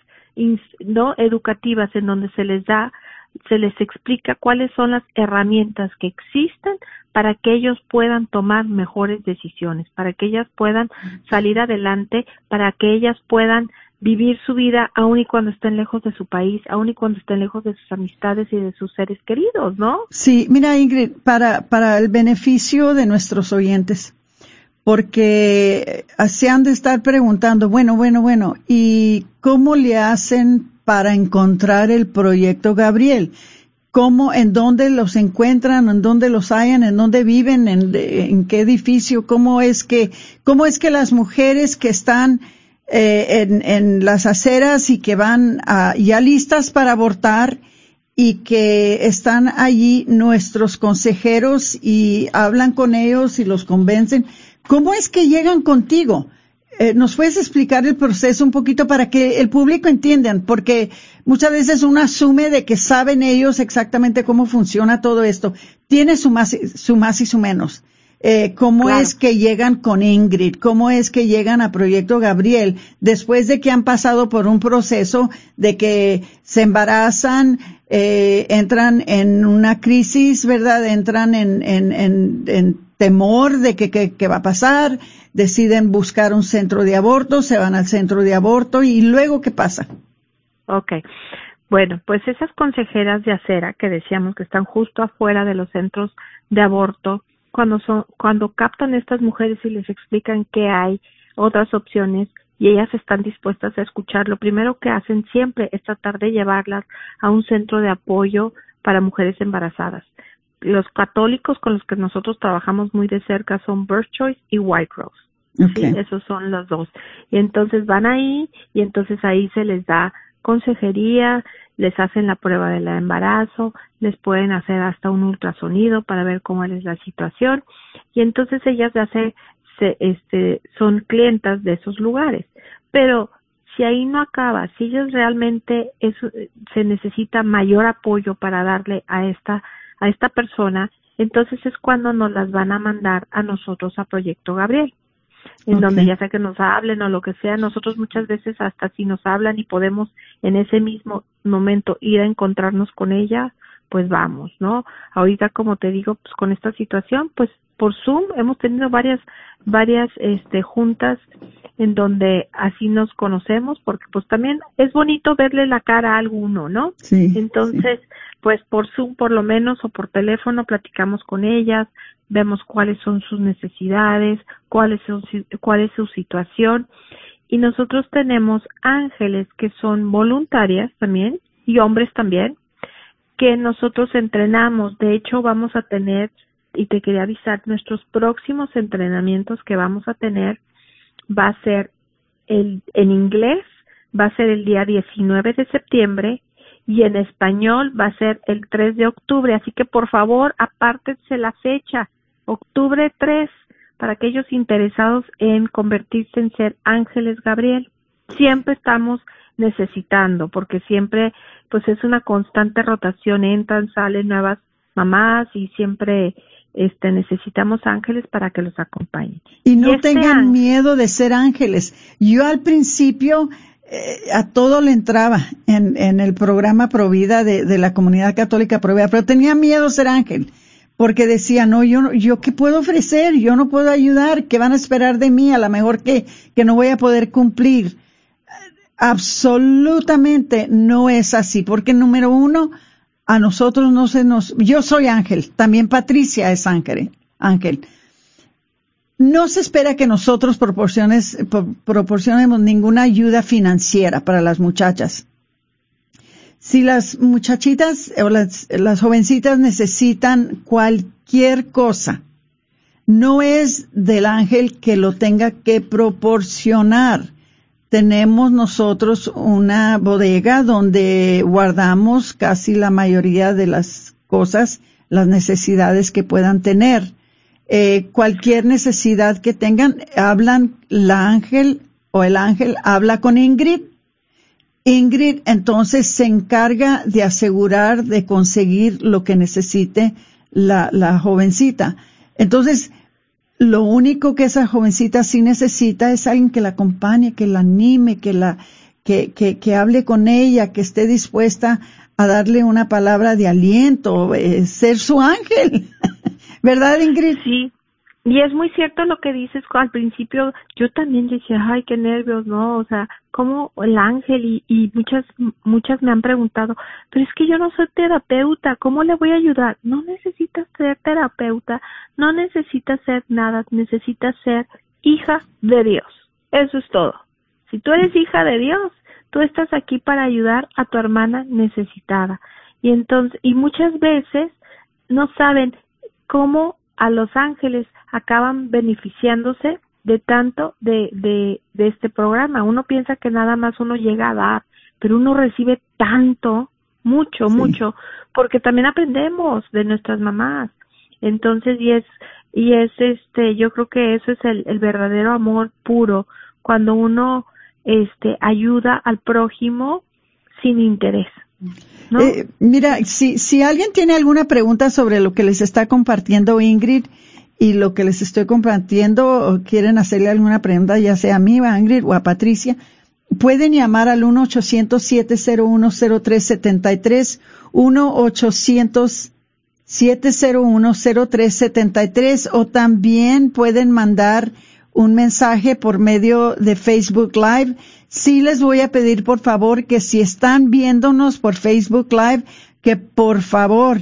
no educativas en donde se les da se les explica cuáles son las herramientas que existen para que ellos puedan tomar mejores decisiones, para que ellas puedan salir adelante, para que ellas puedan vivir su vida aun y cuando estén lejos de su país, aun y cuando estén lejos de sus amistades y de sus seres queridos, ¿no? Sí, mira Ingrid, para, para el beneficio de nuestros oyentes, porque se han de estar preguntando, bueno, bueno, bueno, ¿y cómo le hacen para encontrar el proyecto Gabriel? ¿Cómo, en dónde los encuentran, en dónde los hallan, en dónde viven, en, en qué edificio? ¿Cómo es que, cómo es que las mujeres que están eh, en, en, las aceras y que van ya listas para abortar y que están allí nuestros consejeros y hablan con ellos y los convencen. ¿Cómo es que llegan contigo? Eh, ¿Nos puedes explicar el proceso un poquito para que el público entienda? Porque muchas veces uno asume de que saben ellos exactamente cómo funciona todo esto. Tiene su más, su más y su menos eh, cómo es que llegan con Ingrid, cómo es que llegan a Proyecto Gabriel, después de que han pasado por un proceso de que se embarazan, eh, entran en una crisis, ¿verdad? Entran en, en, en, temor de que, que, va a pasar, deciden buscar un centro de aborto, se van al centro de aborto y luego, ¿qué pasa? Ok. Bueno, pues esas consejeras de acera que decíamos que están justo afuera de los centros de aborto, cuando son, cuando captan estas mujeres y les explican que hay otras opciones y ellas están dispuestas a escuchar, lo primero que hacen siempre es tratar de llevarlas a un centro de apoyo para mujeres embarazadas. Los católicos con los que nosotros trabajamos muy de cerca son Birth Choice y White Rose. Sí, esos son los dos. Y entonces van ahí y entonces ahí se les da consejería, les hacen la prueba del embarazo, les pueden hacer hasta un ultrasonido para ver cómo es la situación y entonces ellas ya se, este, son clientas de esos lugares. Pero si ahí no acaba, si ellos realmente se necesita mayor apoyo para darle a esta, a esta persona, entonces es cuando nos las van a mandar a nosotros a Proyecto Gabriel en donde ya sea que nos hablen o lo que sea, nosotros muchas veces hasta si nos hablan y podemos en ese mismo momento ir a encontrarnos con ella, pues vamos, ¿no? Ahorita como te digo, pues con esta situación, pues por Zoom hemos tenido varias varias este juntas en donde así nos conocemos porque pues también es bonito verle la cara a alguno, ¿no? Sí. Entonces, pues por Zoom por lo menos o por teléfono platicamos con ellas, vemos cuáles son sus necesidades, cuál es su, cuál es su situación y nosotros tenemos ángeles que son voluntarias también y hombres también que nosotros entrenamos. De hecho, vamos a tener, y te quería avisar, nuestros próximos entrenamientos que vamos a tener va a ser el, en inglés, va a ser el día 19 de septiembre y en español va a ser el 3 de octubre. Así que por favor, apártense la fecha octubre 3 para aquellos interesados en convertirse en ser ángeles Gabriel. Siempre estamos necesitando porque siempre pues es una constante rotación, entran, salen nuevas mamás y siempre este necesitamos ángeles para que los acompañen. Y no este tengan miedo de ser ángeles. Yo al principio eh, a todo le entraba en, en el programa Provida de, de la comunidad católica Provida, pero tenía miedo ser ángel porque decía, no, yo, yo qué puedo ofrecer, yo no puedo ayudar, ¿qué van a esperar de mí? A lo mejor que, que no voy a poder cumplir. Absolutamente no es así, porque número uno, a nosotros no se nos, yo soy Ángel, también Patricia es Ángel, Ángel. No se espera que nosotros proporciones, proporcionemos ninguna ayuda financiera para las muchachas. Si las muchachitas o las, las jovencitas necesitan cualquier cosa, no es del ángel que lo tenga que proporcionar tenemos nosotros una bodega donde guardamos casi la mayoría de las cosas, las necesidades que puedan tener. Eh, cualquier necesidad que tengan, hablan la ángel o el ángel habla con Ingrid. Ingrid entonces se encarga de asegurar de conseguir lo que necesite la, la jovencita. Entonces, lo único que esa jovencita sí necesita es alguien que la acompañe, que la anime, que la, que, que, que hable con ella, que esté dispuesta a darle una palabra de aliento, eh, ser su ángel. ¿Verdad, Ingrid? Sí, y es muy cierto lo que dices al principio, yo también decía, ay, qué nervios, ¿no? O sea, como el ángel y, y muchas, muchas me han preguntado, pero es que yo no soy terapeuta, ¿cómo le voy a ayudar? No necesitas ser terapeuta, no necesitas ser nada, necesitas ser hija de Dios. Eso es todo. Si tú eres hija de Dios, tú estás aquí para ayudar a tu hermana necesitada. Y entonces, y muchas veces no saben cómo a los ángeles acaban beneficiándose de tanto de, de, de este programa. Uno piensa que nada más uno llega a dar, pero uno recibe tanto, mucho, mucho, porque también aprendemos de nuestras mamás. Entonces, y es, y es este, yo creo que eso es el, el verdadero amor puro, cuando uno, este, ayuda al prójimo sin interés. Eh, mira, si, si alguien tiene alguna pregunta sobre lo que les está compartiendo Ingrid y lo que les estoy compartiendo, o quieren hacerle alguna pregunta, ya sea a mí, a Ingrid o a Patricia, pueden llamar al 1-800-701-0373, 1-800-701-0373, o también pueden mandar un mensaje por medio de Facebook Live. Sí les voy a pedir por favor que si están viéndonos por Facebook Live, que por favor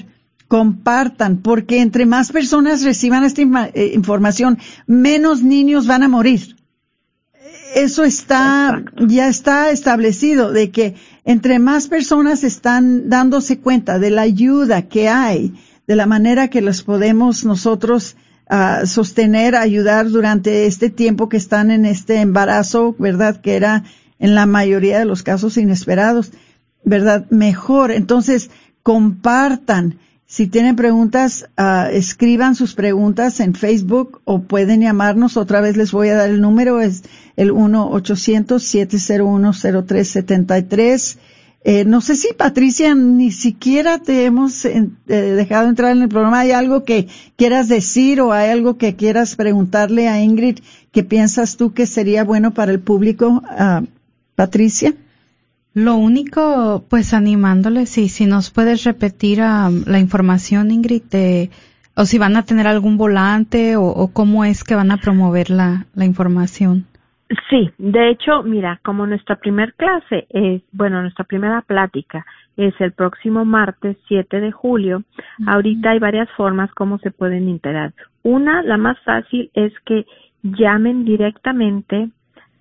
compartan, porque entre más personas reciban esta eh, información, menos niños van a morir. Eso está, ya está establecido de que entre más personas están dándose cuenta de la ayuda que hay, de la manera que los podemos nosotros a sostener, ayudar durante este tiempo que están en este embarazo, ¿verdad? Que era en la mayoría de los casos inesperados, ¿verdad? Mejor. Entonces, compartan. Si tienen preguntas, uh, escriban sus preguntas en Facebook o pueden llamarnos. Otra vez les voy a dar el número, es el 1-800-701-0373. Eh, no sé si Patricia, ni siquiera te hemos eh, dejado entrar en el programa. ¿Hay algo que quieras decir o hay algo que quieras preguntarle a Ingrid que piensas tú que sería bueno para el público, uh, Patricia? Lo único, pues animándole, si, si nos puedes repetir um, la información, Ingrid, o si van a tener algún volante o, cómo es que van a promover la información. Sí, de hecho, mira, como nuestra primer clase es, bueno, nuestra primera plática es el próximo martes 7 de julio, ahorita hay varias formas como se pueden enterar. Una, la más fácil, es que llamen directamente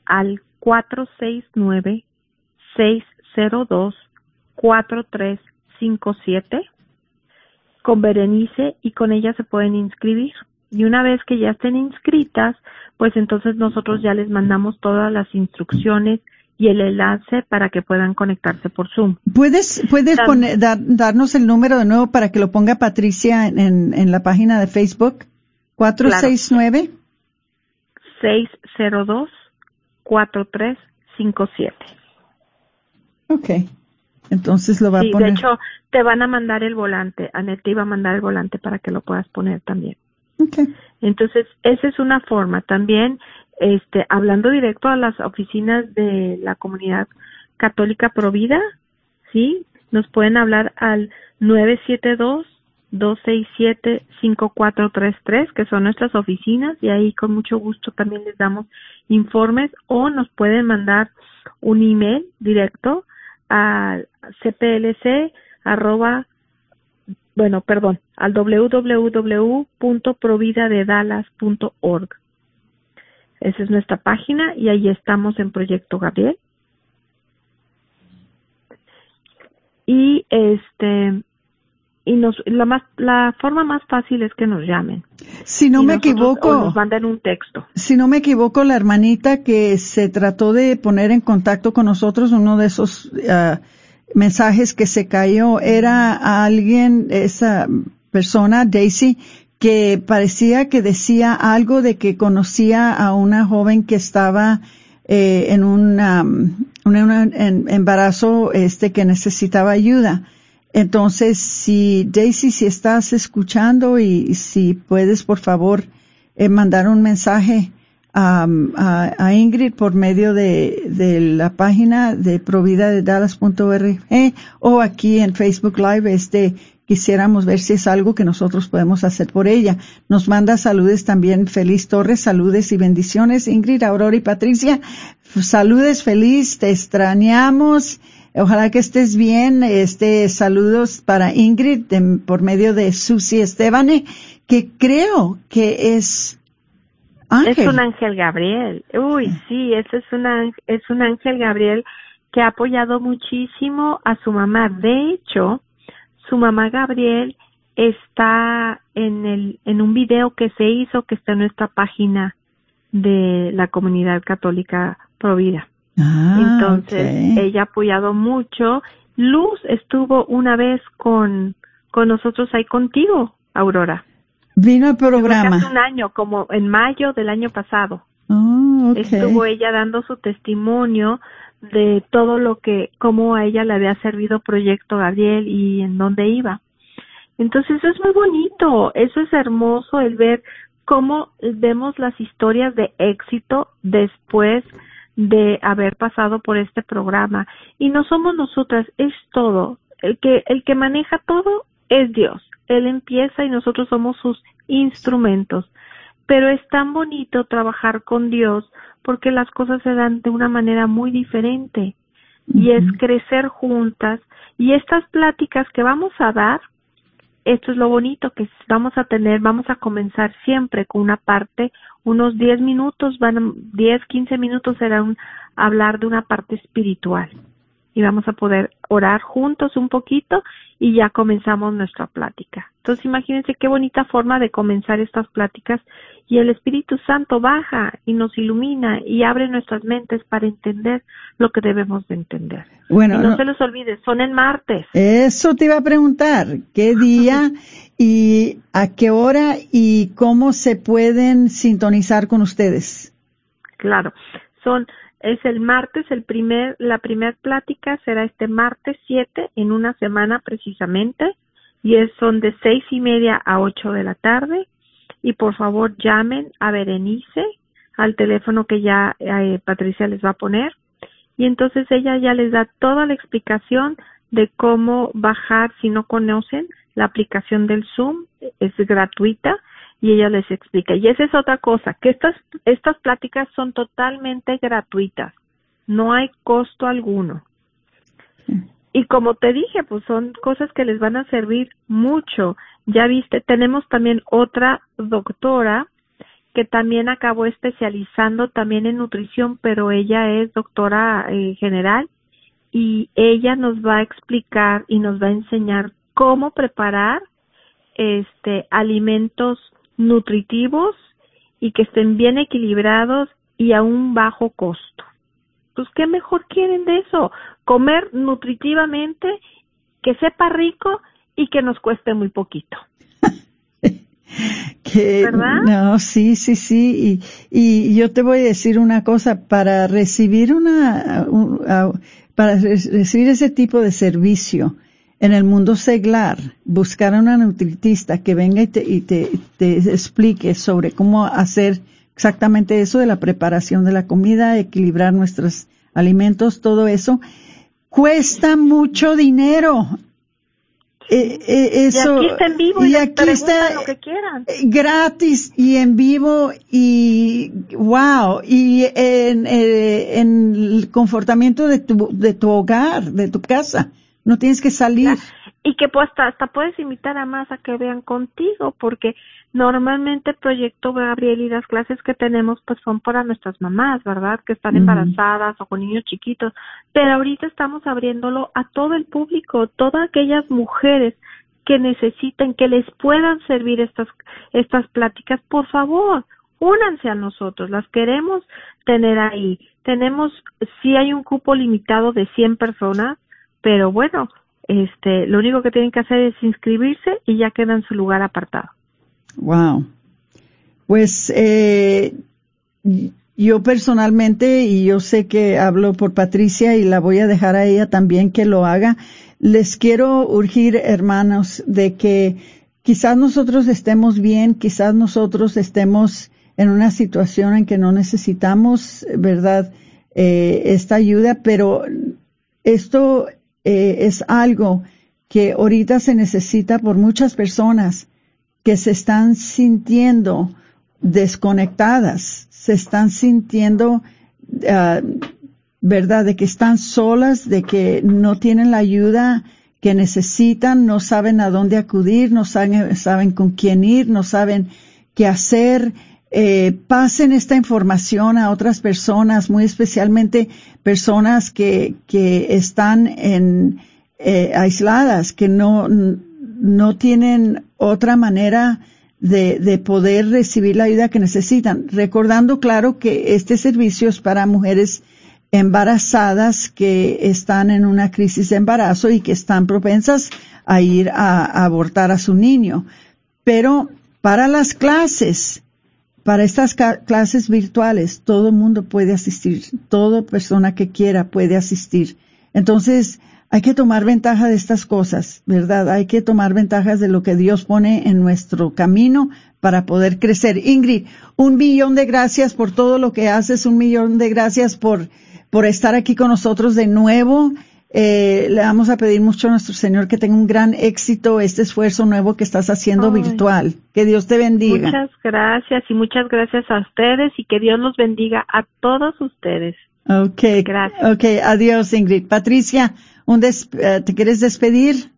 al 469-602-4357 con Berenice y con ella se pueden inscribir. Y una vez que ya estén inscritas, pues entonces nosotros ya les mandamos todas las instrucciones y el enlace para que puedan conectarse por Zoom. ¿Puedes, puedes poner, darnos el número de nuevo para que lo ponga Patricia en, en la página de Facebook? 469 602 4357. Ok. Entonces lo va a poner. De hecho, te van a mandar el volante. Anet te iba a mandar el volante para que lo puedas poner también. Entonces, esa es una forma. También, este, hablando directo a las oficinas de la comunidad católica Provida, ¿sí? Nos pueden hablar al 972 267-5433, que son nuestras oficinas, y ahí con mucho gusto también les damos informes o nos pueden mandar un email directo a cplc arroba, bueno, perdón, al www.providadedallas.org. Esa es nuestra página y ahí estamos en Proyecto Gabriel. Y este y nos la más la forma más fácil es que nos llamen. Si no me equivoco, nos manden un texto. Si no me equivoco, la hermanita que se trató de poner en contacto con nosotros, uno de esos ah, mensajes que se cayó era alguien, esa persona, Daisy, que parecía que decía algo de que conocía a una joven que estaba eh, en un, un embarazo este que necesitaba ayuda. Entonces, si Daisy, si estás escuchando y, si puedes, por favor, eh, mandar un mensaje a, a, Ingrid por medio de, de la página de provida de Dallas.org o aquí en Facebook Live, este, quisiéramos ver si es algo que nosotros podemos hacer por ella. Nos manda saludes también Feliz Torres, saludes y bendiciones. Ingrid, Aurora y Patricia, saludes feliz, te extrañamos Ojalá que estés bien. Este, saludos para Ingrid por medio de Susi Estebane, que creo que es ángel. Es un ángel Gabriel. Uy, sí, ese es un ángel, es un ángel Gabriel que ha apoyado muchísimo a su mamá. De hecho, su mamá Gabriel está en el en un video que se hizo que está en nuestra página de la comunidad católica Provida. Ah, Entonces, ella ha apoyado mucho. Luz estuvo una vez con, con nosotros ahí contigo, Aurora. Vino al programa. Hace un año, como en mayo del año pasado. Oh, Estuvo ella dando su testimonio de todo lo que, cómo a ella le había servido Proyecto Gabriel y en dónde iba. Entonces eso es muy bonito, eso es hermoso el ver cómo vemos las historias de éxito después de haber pasado por este programa y no somos nosotras, es todo. El que el que maneja todo es Dios. Él empieza y nosotros somos sus instrumentos. Pero es tan bonito trabajar con Dios porque las cosas se dan de una manera muy diferente. Y es crecer juntas. Y estas pláticas que vamos a dar esto es lo bonito que vamos a tener, vamos a comenzar siempre con una parte, unos 10 minutos, van 10, 15 minutos serán hablar de una parte espiritual y vamos a poder orar juntos un poquito y ya comenzamos nuestra plática. Entonces imagínense qué bonita forma de comenzar estas pláticas y el Espíritu Santo baja y nos ilumina y abre nuestras mentes para entender lo que debemos de entender. Bueno, no, se los olvide, son en martes. Eso te iba a preguntar, ¿qué día y a qué hora y cómo se pueden sintonizar con ustedes? Claro, son es el martes, el primer, la primera plática será este martes 7 en una semana precisamente y es, son de seis y media a ocho de la tarde. Y por favor llamen a Berenice al teléfono que ya eh, Patricia les va a poner. Y entonces ella ya les da toda la explicación de cómo bajar si no conocen la aplicación del Zoom es gratuita y ella les explica. Y esa es otra cosa, que estas, estas pláticas son totalmente gratuitas, no hay costo alguno. Y como te dije, pues son cosas que les van a servir mucho. Ya viste, tenemos también otra doctora que también acabó especializando también en nutrición, pero ella es doctora eh, general y ella nos va a explicar y nos va a enseñar cómo preparar este alimentos nutritivos y que estén bien equilibrados y a un bajo costo. Pues qué mejor quieren de eso, comer nutritivamente, que sepa rico y que nos cueste muy poquito. que, ¿verdad? No, sí, sí, sí. Y, y yo te voy a decir una cosa, para recibir una, para recibir ese tipo de servicio, en el mundo seglar, buscar a una nutritista que venga y, te, y te, te, explique sobre cómo hacer exactamente eso de la preparación de la comida, equilibrar nuestros alimentos, todo eso, cuesta mucho dinero. eh, eh, eso, y aquí está en vivo y, y aquí está lo que quieran. eh, gratis y en vivo y wow y en, eh, en el confortamiento de tu de tu hogar de tu casa no tienes que salir. Y que pues hasta, hasta puedes invitar a más a que vean contigo porque normalmente Proyecto Gabriel y las clases que tenemos pues son para nuestras mamás, ¿verdad? Que están embarazadas o con niños chiquitos, pero ahorita estamos abriéndolo a todo el público, todas aquellas mujeres que necesiten, que les puedan servir estas, estas pláticas, por favor, únanse a nosotros, las queremos tener ahí. Tenemos, sí hay un cupo limitado de 100 personas, pero bueno, este, lo único que tienen que hacer es inscribirse y ya queda en su lugar apartado. Wow. Pues eh, yo personalmente, y yo sé que hablo por Patricia y la voy a dejar a ella también que lo haga, les quiero urgir, hermanos, de que quizás nosotros estemos bien, quizás nosotros estemos en una situación en que no necesitamos, ¿verdad?, eh, esta ayuda, pero esto eh, es algo que ahorita se necesita por muchas personas que se están sintiendo desconectadas, se están sintiendo, ah, verdad, de que están solas, de que no tienen la ayuda que necesitan, no saben a dónde acudir, no saben, saben con quién ir, no saben qué hacer. Eh, pasen esta información a otras personas, muy especialmente personas que, que están en, eh, aisladas, que no, no tienen otra manera de, de poder recibir la ayuda que necesitan. Recordando, claro, que este servicio es para mujeres embarazadas que están en una crisis de embarazo y que están propensas a ir a, a abortar a su niño. Pero para las clases, para estas clases virtuales, todo mundo puede asistir, toda persona que quiera puede asistir. Entonces, hay que tomar ventaja de estas cosas, ¿verdad? Hay que tomar ventajas de lo que Dios pone en nuestro camino para poder crecer. Ingrid, un millón de gracias por todo lo que haces, un millón de gracias por, por estar aquí con nosotros de nuevo. Eh, le vamos a pedir mucho a nuestro Señor que tenga un gran éxito este esfuerzo nuevo que estás haciendo Ay. virtual. Que Dios te bendiga. Muchas gracias y muchas gracias a ustedes y que Dios los bendiga a todos ustedes. Okay. Gracias. Okay, adiós Ingrid. Patricia, un des eh, ¿te quieres despedir?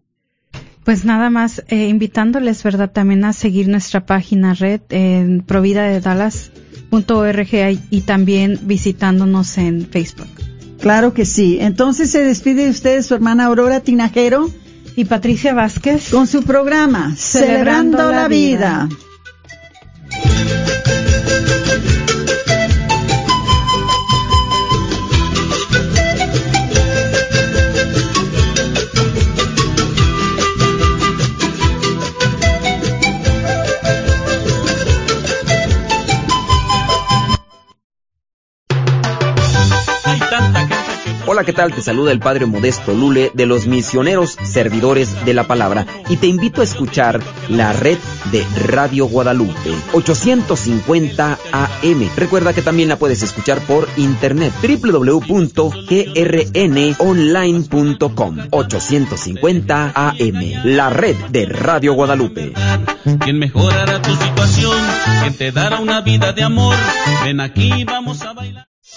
Pues nada más eh, invitándoles, ¿verdad? También a seguir nuestra página red en providadedalas.org y también visitándonos en Facebook. Claro que sí. Entonces se despide de ustedes su hermana Aurora Tinajero Y Patricia Vázquez. con su programa Celebrando, Celebrando la vida. Hola, ¿qué tal? Te saluda el Padre Modesto Lule de los misioneros servidores de la palabra y te invito a escuchar la red de Radio Guadalupe 850 AM. Recuerda que también la puedes escuchar por internet www.grnonline.com 850 AM. La red de Radio Guadalupe.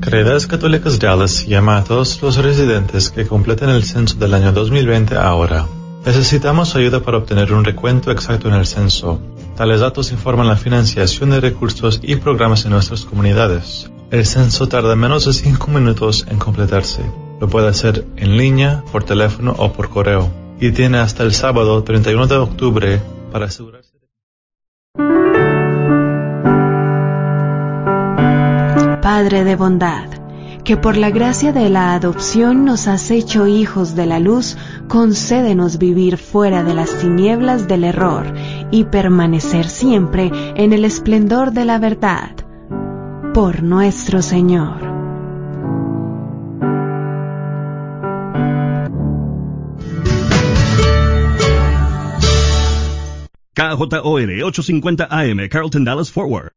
Caridades Católicas Dallas llama a todos los residentes que completen el censo del año 2020 ahora. Necesitamos ayuda para obtener un recuento exacto en el censo. Tales datos informan la financiación de recursos y programas en nuestras comunidades. El censo tarda menos de 5 minutos en completarse. Lo puede hacer en línea, por teléfono o por correo. Y tiene hasta el sábado 31 de octubre para asegurarse. Padre de bondad, que por la gracia de la adopción nos has hecho hijos de la luz, concédenos vivir fuera de las tinieblas del error y permanecer siempre en el esplendor de la verdad. Por nuestro Señor. KJOR 850 AM, Carlton Dallas Forward.